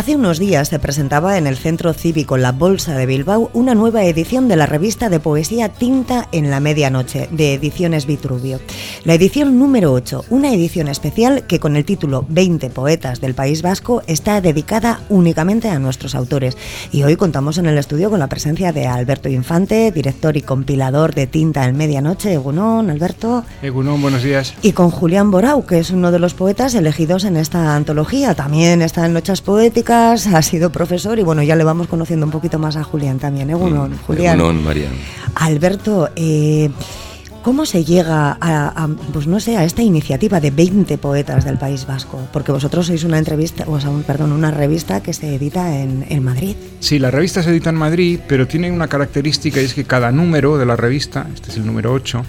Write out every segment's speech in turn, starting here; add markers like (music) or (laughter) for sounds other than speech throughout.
Hace unos días se presentaba en el Centro Cívico La Bolsa de Bilbao una nueva edición de la revista de poesía Tinta en la Medianoche, de Ediciones Vitruvio. La edición número 8, una edición especial que con el título 20 poetas del País Vasco está dedicada únicamente a nuestros autores. Y hoy contamos en el estudio con la presencia de Alberto Infante, director y compilador de Tinta en Medianoche. Egunón, Alberto. Egunón, buenos días. Y con Julián Borau, que es uno de los poetas elegidos en esta antología. También está en Noches Poéticas ha sido profesor y bueno, ya le vamos conociendo un poquito más a Julián también. ¿eh? Mm, Julián. Mariano. Alberto, eh, ¿Cómo se llega a, pues no sé, a esta iniciativa de 20 poetas del País Vasco? Porque vosotros sois una entrevista, o sea, un, perdón, una revista que se edita en, Madrid. Sí, la revista se edita en Madrid, pero tiene una característica y es que cada número de la revista, este es el número 8,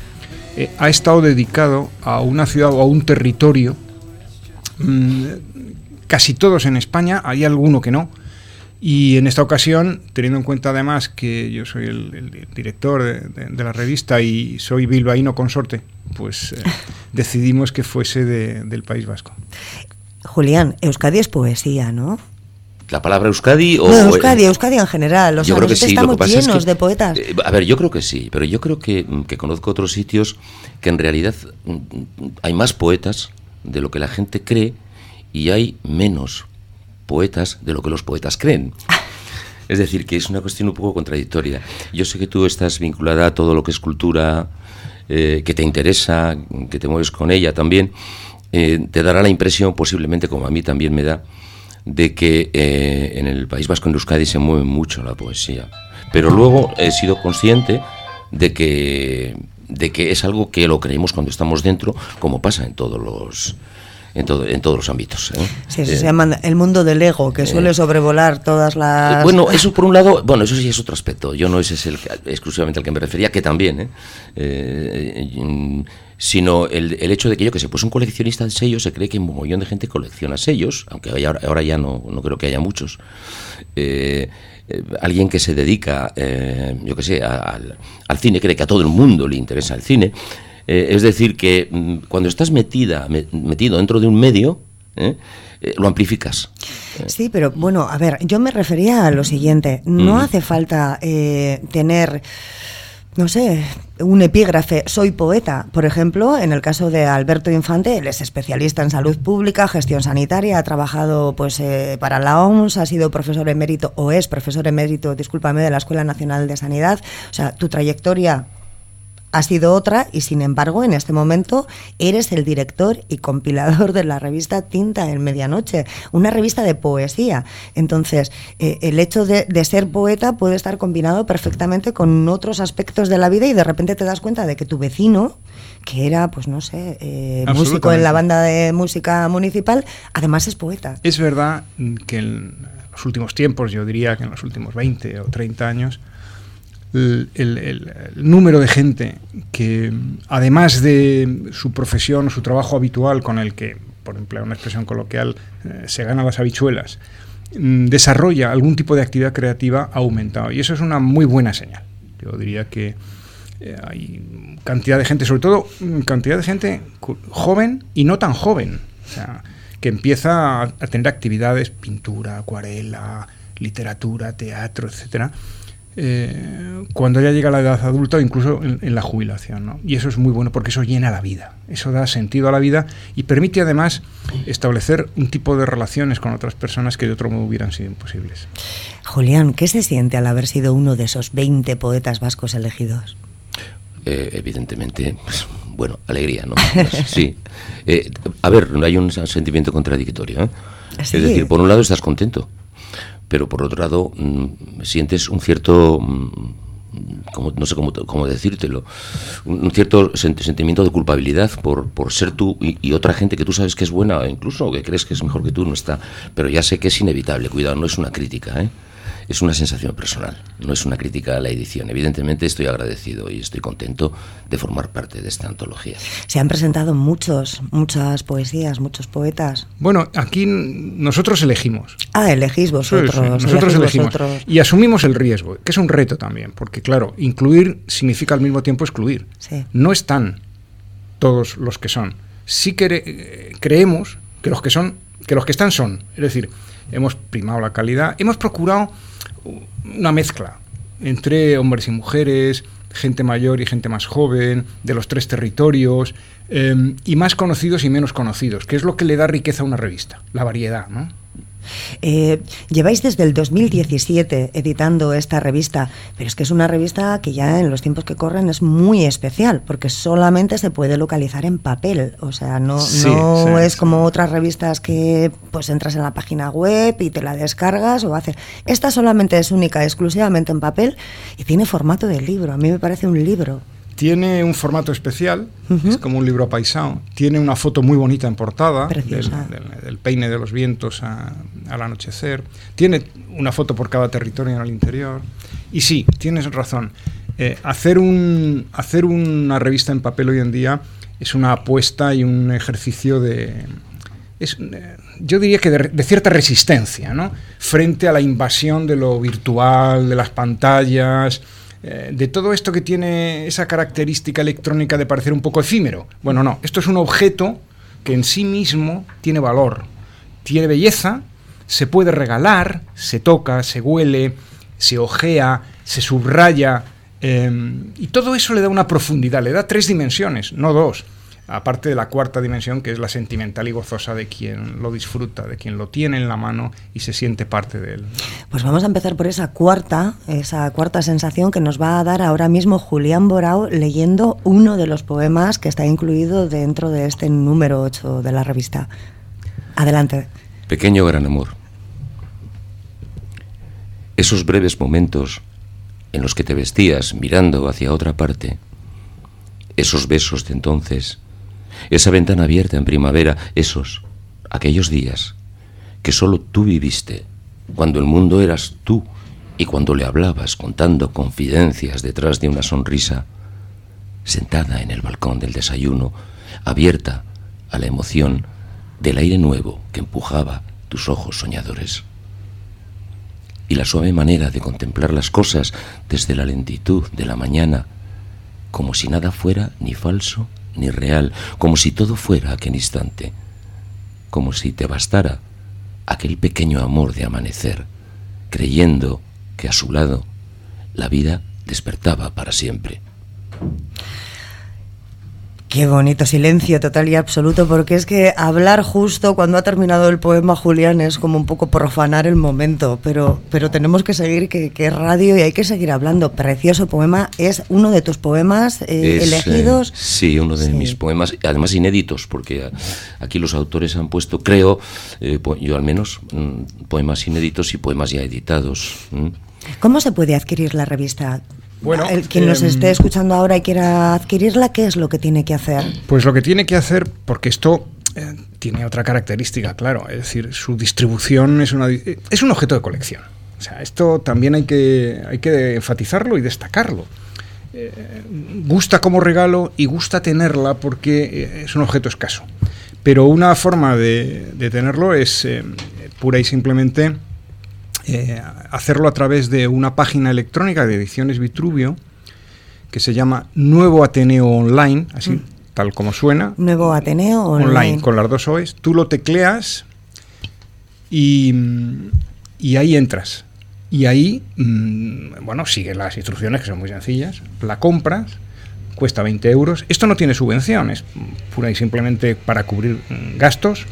eh, ha estado dedicado a una ciudad o a un territorio mm, casi todos en España, hay alguno que no. Y en esta ocasión, teniendo en cuenta además que yo soy el, director de, la revista y soy bilbaíno consorte, pues eh, (laughs) decidimos que fuese del País Vasco. Julián, Euskadi es poesía, ¿no? la palabra Euskadi o no, Euskadi, Euskadi en general. O yo creo que sí. Estamos llenos de poetas. Eh, a ver, yo creo que sí, pero yo creo que, que, conozco otros sitios que en realidad mm, hay más poetas de lo que la gente cree y hay menos poetas de lo que los poetas creen. (laughs) Es decir, que es una cuestión un poco contradictoria. Yo sé que tú estás vinculada a todo lo que es cultura, eh, que te interesa, que te mueves con ella también. Eh, te dará la impresión, posiblemente como a mí también me da, de que eh, en el País Vasco, en Euskadi, se mueve mucho la poesía. Pero luego he sido consciente de que, de que es algo que lo creemos cuando estamos dentro, como pasa en todos los en, todo, en todos los ámbitos. ¿eh? Sí, se llama el mundo del ego, que suele eh, sobrevolar todas las... Bueno, eso (laughs) por un lado, bueno, eso sí es otro aspecto. Yo no ese es el, exclusivamente al que me refería, que también, ¿eh? sino el, el, hecho de que yo que sé, pues un coleccionista de sellos se cree que un montón de gente colecciona sellos, aunque ahora, ahora ya no, no creo que haya muchos. alguien que se dedica, yo que sé, al, al cine, cree que a todo el mundo le interesa el cine. Eh, es decir, que mm, cuando estás metida, metido dentro de un medio, ¿eh? Eh, lo amplificas. Sí, pero bueno, a ver, yo me refería a lo siguiente. No hace falta tener no sé, un epígrafe, soy poeta. Por ejemplo, en el caso de Alberto Infante, él es especialista en salud pública, gestión sanitaria, ha trabajado pues para la OMS, ha sido profesor emérito o es profesor emérito, discúlpame, de la Escuela Nacional de Sanidad. O sea, tu trayectoria ha sido otra y sin embargo en este momento eres el director y compilador de la revista Tinta en Medianoche, una revista de poesía. Entonces, eh, el hecho de, ser poeta puede estar combinado perfectamente con otros aspectos de la vida y de repente te das cuenta de que tu vecino, que era, pues no sé, eh, músico en la banda de música municipal, además es poeta. Es verdad que en los últimos tiempos, yo diría que en los últimos 20 o 30 años, el, número de gente que, además de su profesión, su trabajo habitual con el que, por emplear una expresión coloquial, eh, se gana las habichuelas, mm, desarrolla algún tipo de actividad creativa ha aumentado. Y eso es una muy buena señal. Yo diría que eh, hay cantidad de gente, sobre todo mm, cantidad de gente joven y no tan joven, que empieza a, a tener actividades, pintura, acuarela, literatura, teatro, etcétera, eh, cuando ya llega la edad adulta o incluso en, la jubilación. Y eso es muy bueno porque eso llena la vida, eso da sentido a la vida y permite además establecer un tipo de relaciones con otras personas que de otro modo hubieran sido imposibles. Julián, ¿qué se siente al haber sido uno de esos 20 poetas vascos elegidos? Eh, evidentemente, pues, bueno, alegría, ¿no? (laughs) sí. Eh, a ver, no hay un sentimiento contradictorio. Es decir, por un lado estás contento, pero por otro lado mm, sientes un cierto, mm, como, no sé cómo, cómo, decírtelo, un cierto sentimiento de culpabilidad por, por ser tú y, otra gente que tú sabes que es buena, incluso que crees que es mejor que tú, no está. Pero ya sé que es inevitable, cuidado, no es una crítica, ¿eh? Es una sensación personal, no es una crítica a la edición. Evidentemente estoy agradecido y estoy contento de formar parte de esta antología. Se han presentado muchos, muchas poesías, muchos poetas. Bueno, aquí nosotros elegimos. Ah, elegís vosotros. nosotros elegimos. Y asumimos el riesgo, que es un reto también, porque claro, incluir significa al mismo tiempo excluir. No están todos los que son. Sí que creemos que los que son, que los que están son. Es decir, hemos primado la calidad, hemos procurado una mezcla entre hombres y mujeres, gente mayor y gente más joven, de los tres territorios, em, y más conocidos y menos conocidos, que es lo que le da riqueza a una revista, la variedad, ¿no? Eh, lleváis desde el 2017 editando esta revista, pero es que es una revista que ya en los tiempos que corren es muy especial, porque solamente se puede localizar en papel. O sea, no, no es como otras revistas que pues entras en la página web y te la descargas o haces. Esta solamente es única, exclusivamente en papel y tiene formato de libro. A mí me parece un libro. Tiene un formato especial, es como un libro paisano. Tiene una foto muy bonita en portada del, peine de los vientos al anochecer. Tiene una foto por cada territorio en el interior. Y sí, tienes razón. Eh, hacer, un, hacer una revista en papel hoy en día es una apuesta y un ejercicio de, es, eh, yo diría que de, cierta resistencia, ¿no? Frente a la invasión de lo virtual, de las pantallas, eh, de todo esto que tiene esa característica electrónica de parecer un poco efímero. Bueno, no, esto es un objeto que en sí mismo tiene valor, tiene belleza, se puede regalar, se toca, se huele, se ojea, se subraya, eh, y todo eso le da una profundidad, le da tres dimensiones, no dos aparte de la cuarta dimensión, que es la sentimental y gozosa de quien lo disfruta, de quien lo tiene en la mano y se siente parte de él. Pues vamos a empezar por esa cuarta, esa cuarta sensación que nos va a dar ahora mismo Julián Borao leyendo uno de los poemas que está incluido dentro de este número 8 de la revista. Adelante. Pequeño gran amor. Esos breves momentos en los que te vestías mirando hacia otra parte, esos besos de entonces, esa ventana abierta en primavera, esos, aquellos días que solo tú viviste, cuando el mundo eras tú y cuando le hablabas contando confidencias detrás de una sonrisa, sentada en el balcón del desayuno, abierta a la emoción del aire nuevo que empujaba tus ojos soñadores. Y la suave manera de contemplar las cosas desde la lentitud de la mañana, como si nada fuera ni falso ni real, como si todo fuera aquel instante, como si te bastara aquel pequeño amor de amanecer, creyendo que a su lado la vida despertaba para siempre. Qué bonito silencio total y absoluto, porque es que hablar justo cuando ha terminado el poema Julián es como un poco profanar el momento, pero, pero tenemos que seguir, que, es radio y hay que seguir hablando. Precioso poema, es uno de tus poemas eh, elegidos. Eh, sí, uno de mis poemas, además inéditos, porque aquí los autores han puesto, creo, eh, yo al menos, mm, poemas inéditos y poemas ya editados. ¿Cómo se puede adquirir la revista? Bueno, el quien nos esté em, escuchando ahora y quiera adquirirla, ¿qué es lo que tiene que hacer? Pues lo que tiene que hacer, porque esto eh, tiene otra característica, claro, es decir, su distribución es, una, es un objeto de colección. O sea, esto también hay que, hay que enfatizarlo y destacarlo. Eh, gusta como regalo y gusta tenerla porque eh, es un objeto escaso. Pero una forma de, de tenerlo es pura y simplemente eh, hacerlo a través de una página electrónica de Ediciones Vitruvio que se llama Nuevo Ateneo Online, así mm. tal como suena. Nuevo Ateneo Online. con las dos OEs. Tú lo tecleas y, y ahí entras. Y ahí, mm, bueno, sigue las instrucciones que son muy sencillas. La compras, cuesta 20 euros. Esto no tiene subvenciones, pura y simplemente para cubrir mm, gastos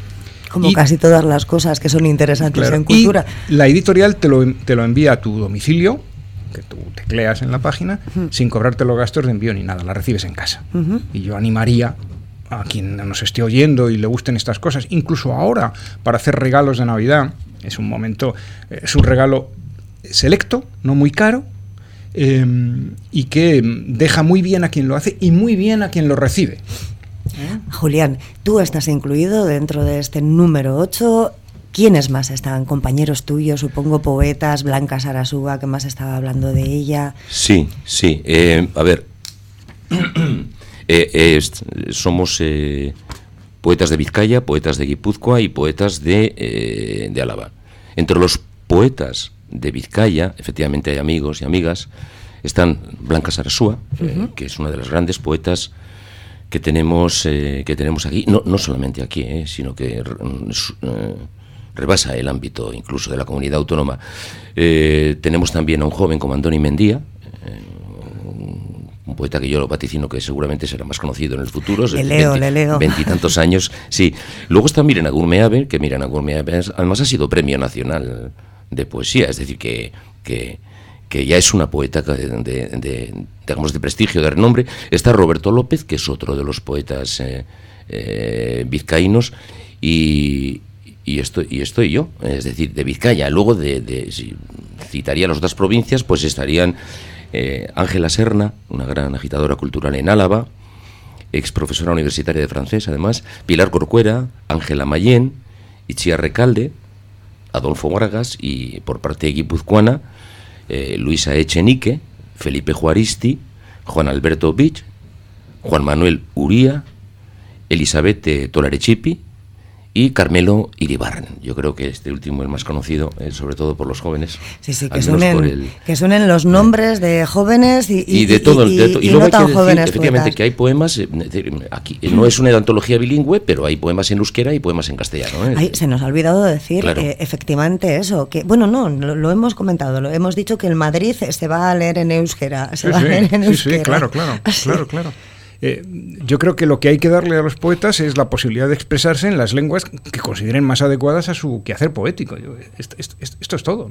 como casi todas las cosas que son interesantes en cultura. la editorial te lo, te lo envía a tu domicilio, que tú tecleas en la página, sin cobrarte los gastos de envío ni nada, la recibes en casa. Y yo animaría a quien nos esté oyendo y le gusten estas cosas, incluso ahora, para hacer regalos de Navidad, es un momento, es un regalo selecto, no muy caro, em, y que deja muy bien a quien lo hace y muy bien a quien lo recibe. Julián, tú estás incluido dentro de este número 8. ¿Quiénes más están? Compañeros tuyos, supongo poetas, Blanca Sarasúa, que más estaba hablando de ella. Sí, sí. Eh, a ver, (clears throat) eh, somos eh, poetas de Vizcaya, poetas de Guipúzcoa y poetas de, de Álava. Entre los poetas de Vizcaya, efectivamente hay amigos y amigas, están Blanca Sarasúa, que es una de las grandes poetas que tenemos, eh, que tenemos aquí, no, no solamente aquí, eh, sino que eh, rebasa el ámbito incluso de la comunidad autónoma. Eh, tenemos también a un joven como Antoni Mendía, eh, un poeta que yo lo vaticino que seguramente será más conocido en el futuro. Le leo, le leo. Veintitantos años, sí. Luego está Mirena Gurmeave, que Mirena Gurmeave además ha sido premio nacional de poesía, es decir, que, que, ya es una poeta de, de, digamos, de prestigio, de renombre. Está Roberto López, que es otro de los poetas eh, eh, vizcaínos, y, estoy, yo, es decir, de Vizcaya. Luego, de, si citaría las otras provincias, pues estarían eh, Ángela Serna, una gran agitadora cultural en Álava, ex profesora universitaria de francés, además, Pilar Corcuera, Ángela Mayén, Ichia Recalde, Adolfo Vargas y por parte de guipuzcoana, eh, Luisa Echenique, Felipe Juaristi, Juan Alberto Vich, Juan Manuel Uría, Elizabeth Tolarechipi, y Carmelo Iribarren. Yo creo que este último es más conocido, eh, sobre todo por los jóvenes. Sí, sí, que suenen, que suenen los nombres de jóvenes y, y, de todo. Y, y luego hay que decir, efectivamente, que hay poemas, eh, aquí no es una antología bilingüe, pero hay poemas en euskera y poemas en castellano. ¿eh? se nos ha olvidado decir efectivamente eso, que bueno, no, lo, hemos comentado, lo hemos dicho que el Madrid se va a leer en euskera. Se va a leer en euskera. sí, claro, claro, claro, claro. (laughs) (laughs) Eh, yo creo que lo que hay que darle a los poetas es la posibilidad de expresarse en las lenguas que consideren más adecuadas a su quehacer poético. Esto, es todo.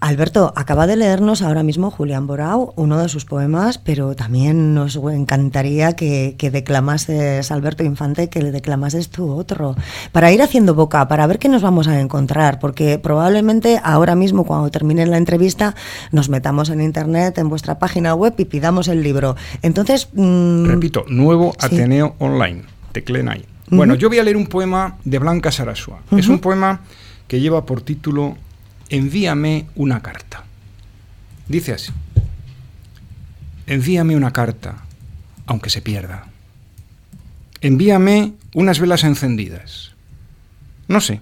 Alberto, acaba de leernos ahora mismo Julián Borau, uno de sus poemas, pero también nos encantaría que, que declamases, Alberto Infante, que le declamases tú otro, para ir haciendo boca, para ver qué nos vamos a encontrar, porque probablemente ahora mismo, cuando termine la entrevista, nos metamos en internet, en vuestra página web y pidamos el libro. Entonces... Mm, repito, Nuevo Ateneo Online, teclen ahí. Bueno, yo voy a leer un poema de Blanca Sarasua. Es un poema que lleva por título Envíame una carta. Dice así. Envíame una carta, aunque se pierda. Envíame unas velas encendidas. No sé,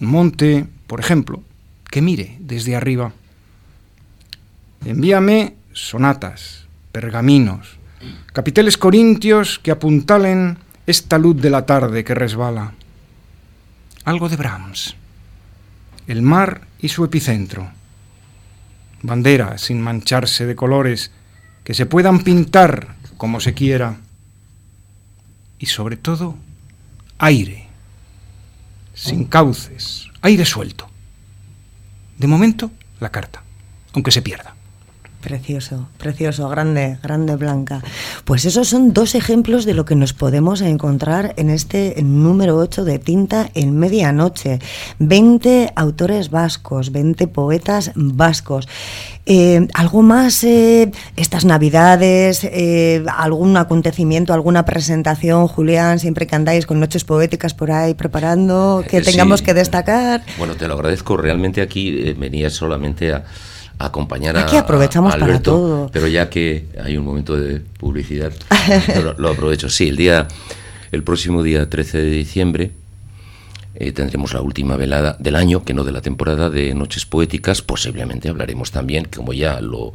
un monte, por ejemplo, que mire desde arriba. Envíame sonatas, pergaminos, capiteles corintios que apuntalen esta luz de la tarde que resbala. Algo de Brahms, el mar y su epicentro. Bandera sin mancharse de colores que se puedan pintar como se quiera. Y sobre todo, aire, sin cauces, aire suelto. De momento, la carta, aunque se pierda. Precioso, precioso, grande, grande Blanca. Pues esos son dos ejemplos de lo que nos podemos encontrar en este número 8 de Tinta en Medianoche. 20 autores vascos, 20 poetas vascos. Eh, ¿Algo más eh, estas navidades? Eh, ¿Algún acontecimiento, alguna presentación, Julián, siempre que andáis con noches poéticas por ahí preparando, que tengamos que destacar? Bueno, te lo agradezco. Realmente aquí venía solamente a acompañar Aquí aprovechamos para todo. Pero ya que hay un momento de publicidad, (laughs) lo, aprovecho. Sí, el día, el próximo día 13 de diciembre eh, tendremos la última velada del año, que no de la temporada de Noches Poéticas. Posiblemente hablaremos también, como ya lo,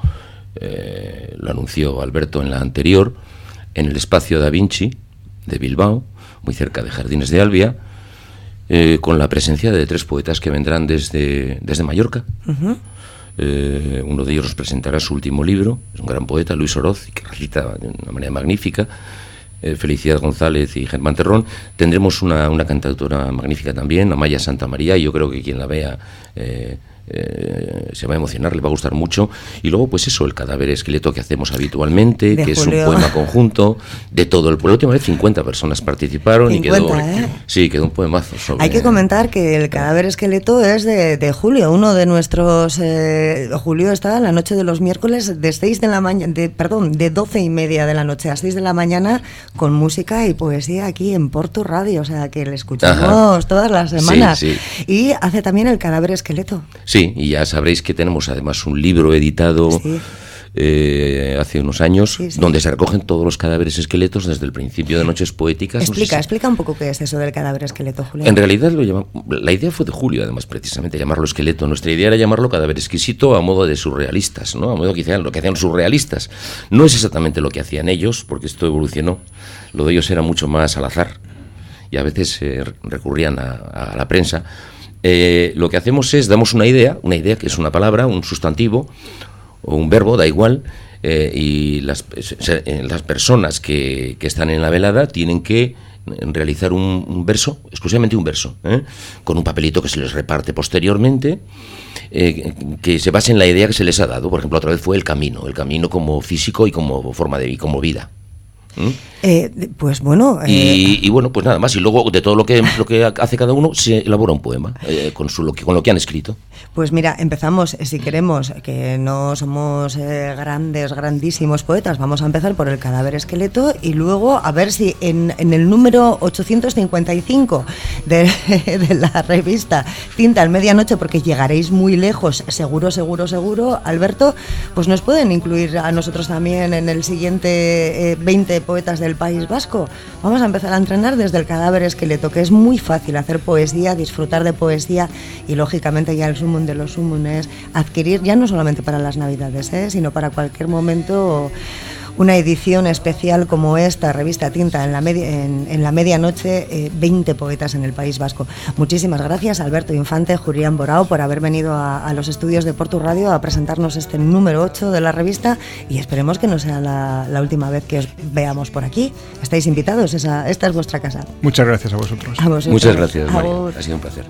eh, lo anunció Alberto en la anterior, en el espacio Da Vinci de Bilbao, muy cerca de Jardines de Albia. Eh, con la presencia de tres poetas que vendrán desde, desde Mallorca. Eh, uno de ellos nos presentará su último libro, es un gran poeta, Luis Oroz, que recita de una manera magnífica. Eh, Felicidad González y Germán Terrón. Tendremos una, una cantautora magnífica también, Amaya Santa María, y yo creo que quien la vea eh, eh, se va a emocionar, le va a gustar mucho. Y luego, pues eso, el cadáver esqueleto que hacemos habitualmente, que es un poema conjunto de todo el pueblo. La última vez 50 personas participaron y quedó, ¿eh? sí, quedó un poemazo. Sobre, Hay que comentar que el cadáver esqueleto es de, Julio, uno de nuestros. Eh, Julio está la noche de los miércoles de 6 de la mañana, de, perdón, de 12 y media de la noche a 6 de la mañana con música y poesía aquí en Porto Radio, o sea que le escuchamos todas las semanas. Y hace también el cadáver esqueleto. Sí, y ya sabréis que tenemos además un libro editado eh, hace unos años donde se recogen todos los cadáveres esqueletos desde el principio de Noches Poéticas. Explica, explica un poco qué es eso del cadáver esqueleto, Julio. En realidad lo la idea fue de Julio, además, precisamente, llamarlo esqueleto. Nuestra idea era llamarlo cadáver exquisito a modo de surrealistas, ¿no? A modo que hacían lo que hacían surrealistas. No es exactamente lo que hacían ellos, porque esto evolucionó. Lo de ellos era mucho más al azar y a veces recurrían a la prensa eh, lo que hacemos es, damos una idea, una idea que es una palabra, un sustantivo o un verbo, da igual, eh, y las, las personas que, que, están en la velada tienen que realizar un, verso, exclusivamente un verso, con un papelito que se les reparte posteriormente, que se base en la idea que se les ha dado. Por ejemplo, otra vez fue el camino, el camino como físico y como forma de y como vida. ¿Mm? Eh, pues bueno. Eh, y, bueno, pues nada más. Y luego de todo lo que, lo que hace cada uno se elabora un poema eh, con, su, lo que, con lo que han escrito. Pues mira, empezamos, si queremos, que no somos grandes, grandísimos poetas, vamos a empezar por el cadáver esqueleto y luego a ver si en, en el número 855 de, (laughs) de la revista Tinta al Medianoche, porque llegaréis muy lejos, seguro, seguro, seguro, Alberto, pues nos pueden incluir a nosotros también en el siguiente 20 poetas del País Vasco. Vamos a empezar a entrenar desde el cadáver esqueleto, que es muy fácil hacer poesía, disfrutar de poesía y lógicamente ya el sumum de los sumunes, adquirir ya no solamente para las navidades, ¿eh? sino para cualquier momento una edición especial como esta, revista Tinta, en la, en, la medianoche, 20 eh, poetas en el País Vasco. Muchísimas gracias, Alberto Infante, Julián Borao, por haber venido a, los estudios de Portu Radio a presentarnos este número 8 de la revista y esperemos que no sea la, última vez que os veamos por aquí. Estáis invitados, esta es vuestra casa. Muchas gracias a vosotros. Muchas gracias, María. Ha sido un placer.